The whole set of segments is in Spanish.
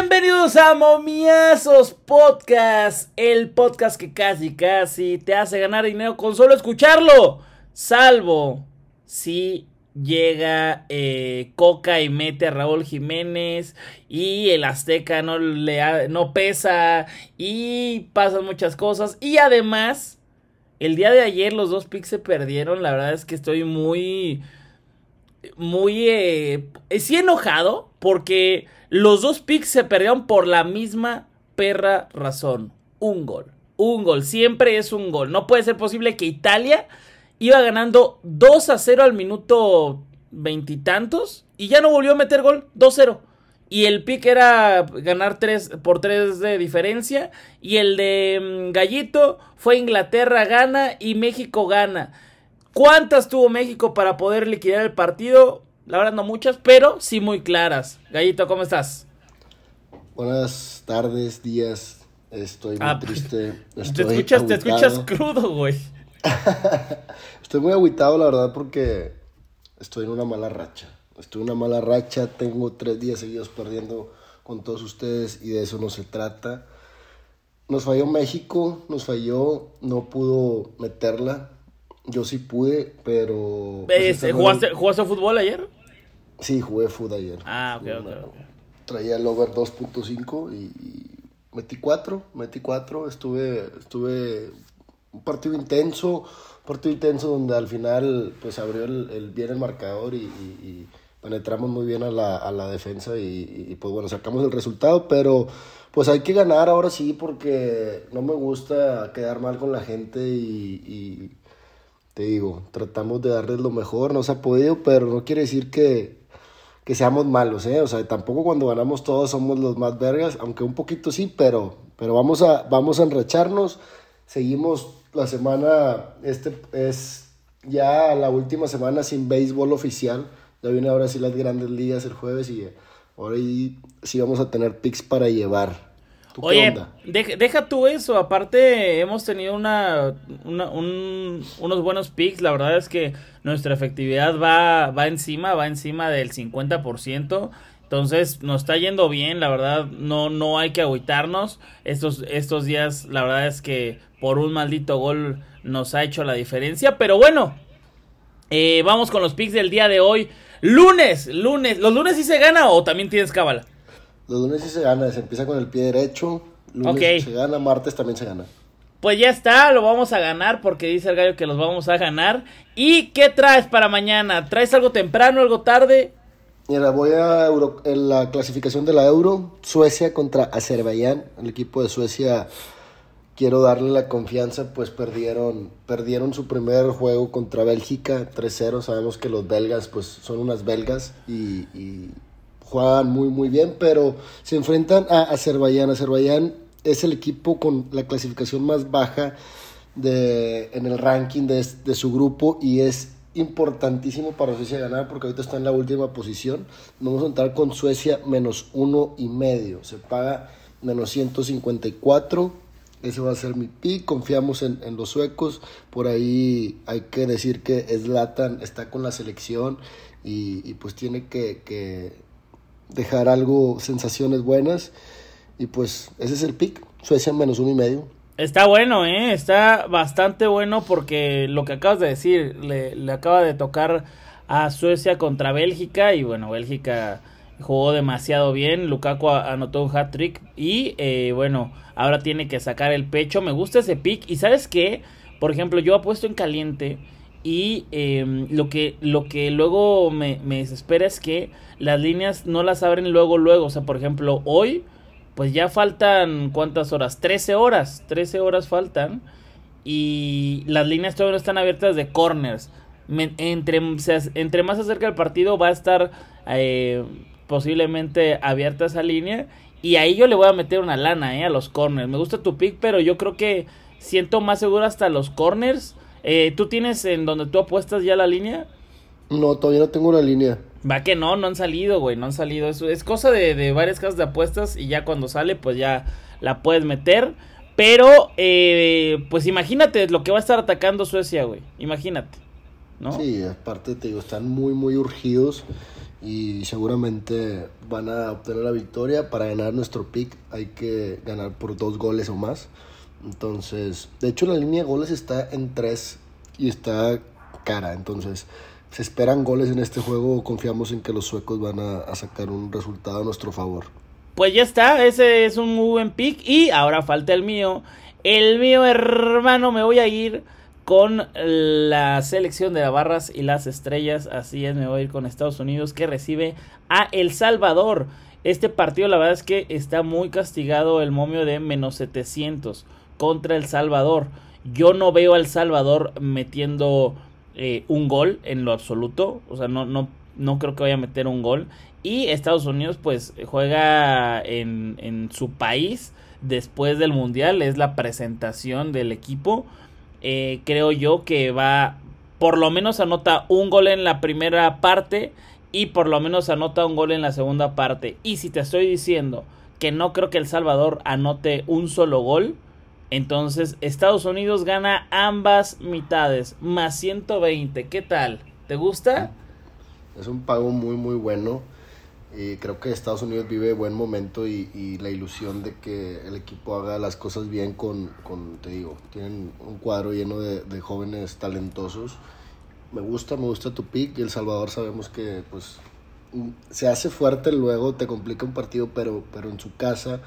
Bienvenidos a Momiazos Podcast, el podcast que casi casi te hace ganar dinero con solo escucharlo, salvo si llega eh, Coca y mete a Raúl Jiménez y el Azteca no le no pesa y pasan muchas cosas. Y además el día de ayer los dos picks se perdieron, la verdad es que estoy muy muy eh, sí enojado porque los dos picks se perdieron por la misma perra razón. Un gol. Un gol. Siempre es un gol. No puede ser posible que Italia iba ganando 2 a 0 al minuto veintitantos y, ya no volvió a meter gol. 2-0. Y el pick era ganar 3 por 3 de diferencia. Y el de mm, Gallito fue Inglaterra gana y México gana. ¿Cuántas tuvo México para poder liquidar el partido? La verdad no muchas, pero sí muy claras. Gallito, ¿cómo estás? Buenas tardes, días. Estoy muy ah, triste. te, escuchas, te escuchas crudo, güey. estoy muy aguitado, la verdad, porque estoy en una mala racha. Estoy en una mala racha. Tengo tres días seguidos perdiendo con todos ustedes y de eso no se trata. Nos falló México, nos falló, no pudo meterla. Yo sí pude, pero... Pues, ¿Jugaste, ¿Jugaste fútbol ayer? Sí, jugué fútbol ayer. Ah, ok, ok. Traía el over 2.5 y, metí 4, metí 4. Estuve, estuve un partido intenso, un partido intenso donde al final pues abrió el, bien el marcador y, penetramos muy bien a la, a la defensa y, pues bueno, sacamos el resultado, pero pues hay que ganar ahora sí porque no me gusta quedar mal con la gente y, te digo, tratamos de darles lo mejor, no se ha podido, pero no quiere decir que, que seamos malos, ¿eh? O sea, tampoco cuando ganamos todos somos los más vergas, aunque un poquito sí, pero, pero vamos, a, vamos a enracharnos. Seguimos la semana, este es ya la última semana sin béisbol oficial. Ya viene ahora sí las grandes ligas el jueves y ahora sí vamos a tener picks para llevar. Oye, deja, tú eso. Aparte, hemos tenido una, unos buenos picks. La verdad es que nuestra efectividad va, va encima, va encima del 50%. Entonces, nos está yendo bien. La verdad, no, no hay que agüitarnos. Estos, estos días, la verdad es que por un maldito gol nos ha hecho la diferencia. Pero bueno, eh, vamos con los picks del día de hoy. Lunes, lunes. ¿Los lunes sí se gana o también tienes cábala? Los lunes sí se gana, se empieza con el pie derecho. Lunes se gana, martes también se gana. Pues ya está, lo vamos a ganar porque dice el gallo que los vamos a ganar. ¿Y qué traes para mañana? ¿Traes algo temprano, algo tarde? Mira, voy a en la clasificación de la Euro, Suecia contra Azerbaiyán. El equipo de Suecia quiero darle la confianza, pues perdieron, perdieron su primer juego contra Bélgica 3-0. Sabemos que los belgas pues son unas belgas y juegan muy muy bien, pero se enfrentan a Azerbaiyán. Azerbaiyán es el equipo con la clasificación más baja de, en el ranking de, su grupo y es importantísimo para Suecia ganar porque ahorita está en la última posición. Vamos a entrar con Suecia menos uno y medio. Se paga menos 154. Ese va a ser mi pick. Confiamos en, los suecos. Por ahí hay que decir que Zlatan está con la selección y, pues tiene que dejar algo, sensaciones buenas. Y pues ese es el pick. Suecia menos uno y medio. Está bueno, ¿eh? Está bastante bueno porque lo que acabas de decir, le, le acaba de tocar a Suecia contra Bélgica y bueno, Bélgica jugó demasiado bien, Lukaku anotó un hat-trick y eh, bueno, ahora tiene que sacar el pecho, me gusta ese pick y sabes qué, por ejemplo, yo apuesto en caliente y em, lo, que, lo que luego me, me, desespera es que las líneas no las abren luego, luego. O sea, por ejemplo, hoy, pues ya faltan cuántas horas? 13 horas. 13 horas faltan. Y las líneas todavía no están abiertas de corners. entre, entre más acerca el partido va a estar eh, posiblemente abierta esa línea. Y ahí yo le voy a meter una lana eh, a los corners. Me gusta tu pick, pero yo creo que siento más seguro hasta los corners eh, ¿Tú tienes en donde tú apuestas ya la línea? No, todavía no tengo una línea. Va que no, no han salido, güey, no han salido. Es, es cosa de, de, varias casas de apuestas y ya cuando sale, pues ya la puedes meter. Pero, eh, pues imagínate lo que va a estar atacando Suecia, güey. Imagínate, ¿no? Sí, aparte te digo, están muy, muy urgidos. y seguramente van a obtener la victoria. Para ganar nuestro pick hay que ganar por dos goles o más. Entonces, de hecho la línea de goles está en tres y está cara. Entonces, se esperan goles en este juego. Confiamos en que los suecos van a, a sacar un resultado a nuestro favor. Pues ya está, ese es un muy buen pick. Y ahora falta el mío. El mío, hermano, me voy a ir con la selección de las barras y las estrellas. Así es, me voy a ir con Estados Unidos que recibe a El Salvador. Este partido, la verdad es que está muy castigado el momio de menos 700 contra El Salvador. Yo no veo al Salvador metiendo eh, un gol en lo absoluto. O sea, no, no, no creo que vaya a meter un gol. Y Estados Unidos pues juega en, en su país después del Mundial. Es la presentación del equipo. Eh, creo yo que va, por lo menos anota un gol en la primera parte y por lo menos anota un gol en la segunda parte. Y si te estoy diciendo que no creo que El Salvador anote un solo gol, entonces Estados Unidos gana ambas mitades, más 120. ¿Qué tal? ¿Te gusta? Es un pago muy muy bueno. Y creo que Estados Unidos vive buen momento y, la ilusión de que el equipo haga las cosas bien con, con te digo, tienen un cuadro lleno de, de, jóvenes talentosos. Me gusta, me gusta tu pick y El Salvador sabemos que pues se hace fuerte luego, te complica un partido, pero, pero en su casa,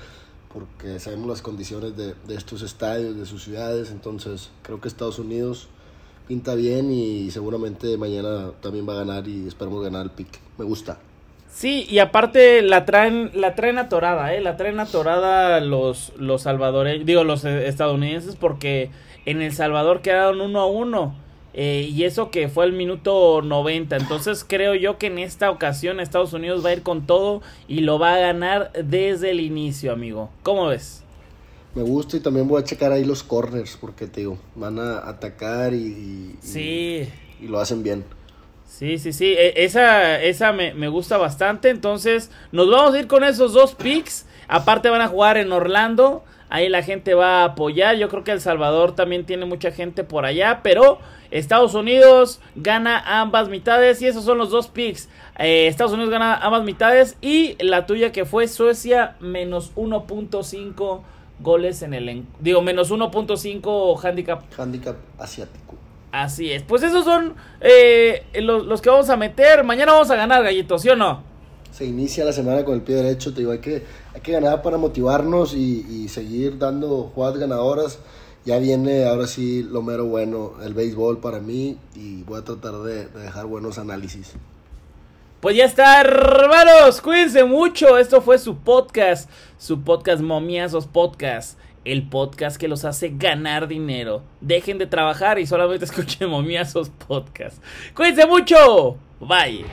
porque sabemos las condiciones de, de estos estadios, de sus ciudades, entonces creo que Estados Unidos pinta bien y seguramente mañana también va a ganar y esperamos ganar el pick. Me gusta. Sí, y aparte la traen, la traen atorada, ¿eh? La traen atorada los, los salvadoreños, digo, los estadounidenses, porque en El Salvador quedaron uno a uno. Eh, y eso que fue el minuto 90. Entonces creo yo que en esta ocasión Estados Unidos va a ir con todo y lo va a ganar desde el inicio, amigo. ¿Cómo ves? Me gusta y también voy a checar ahí los corners, porque te digo, van a atacar y, y, sí. y, y lo hacen bien. Sí, sí, sí. E, esa, esa me, me, gusta bastante. Entonces, nos vamos a ir con esos dos picks. Aparte van a jugar en Orlando. Ahí la gente va a apoyar. Yo creo que El Salvador también tiene mucha gente por allá. Pero Estados Unidos gana ambas mitades. Y esos son los dos picks. Eh, Estados Unidos gana ambas mitades. Y la tuya que fue Suecia menos 1.5 goles en el... Digo, menos 1.5 handicap. Handicap asiático. Así es. Pues esos son eh, los, los, que vamos a meter. Mañana vamos a ganar, Gallito, ¿sí o no? Se inicia la semana con el pie derecho. Te digo, hay que, hay que ganar para motivarnos y, y seguir dando jugadas ganadoras. Ya viene ahora sí lo mero bueno, el béisbol para mí. Y voy a tratar de, de dejar buenos análisis. Pues ya está, hermanos. Cuídense mucho. Esto fue su podcast. Su podcast Momiazos Podcast el podcast que los hace ganar dinero. Dejen de trabajar y solamente escuchen momiazos podcast. Cuídense mucho. Bye.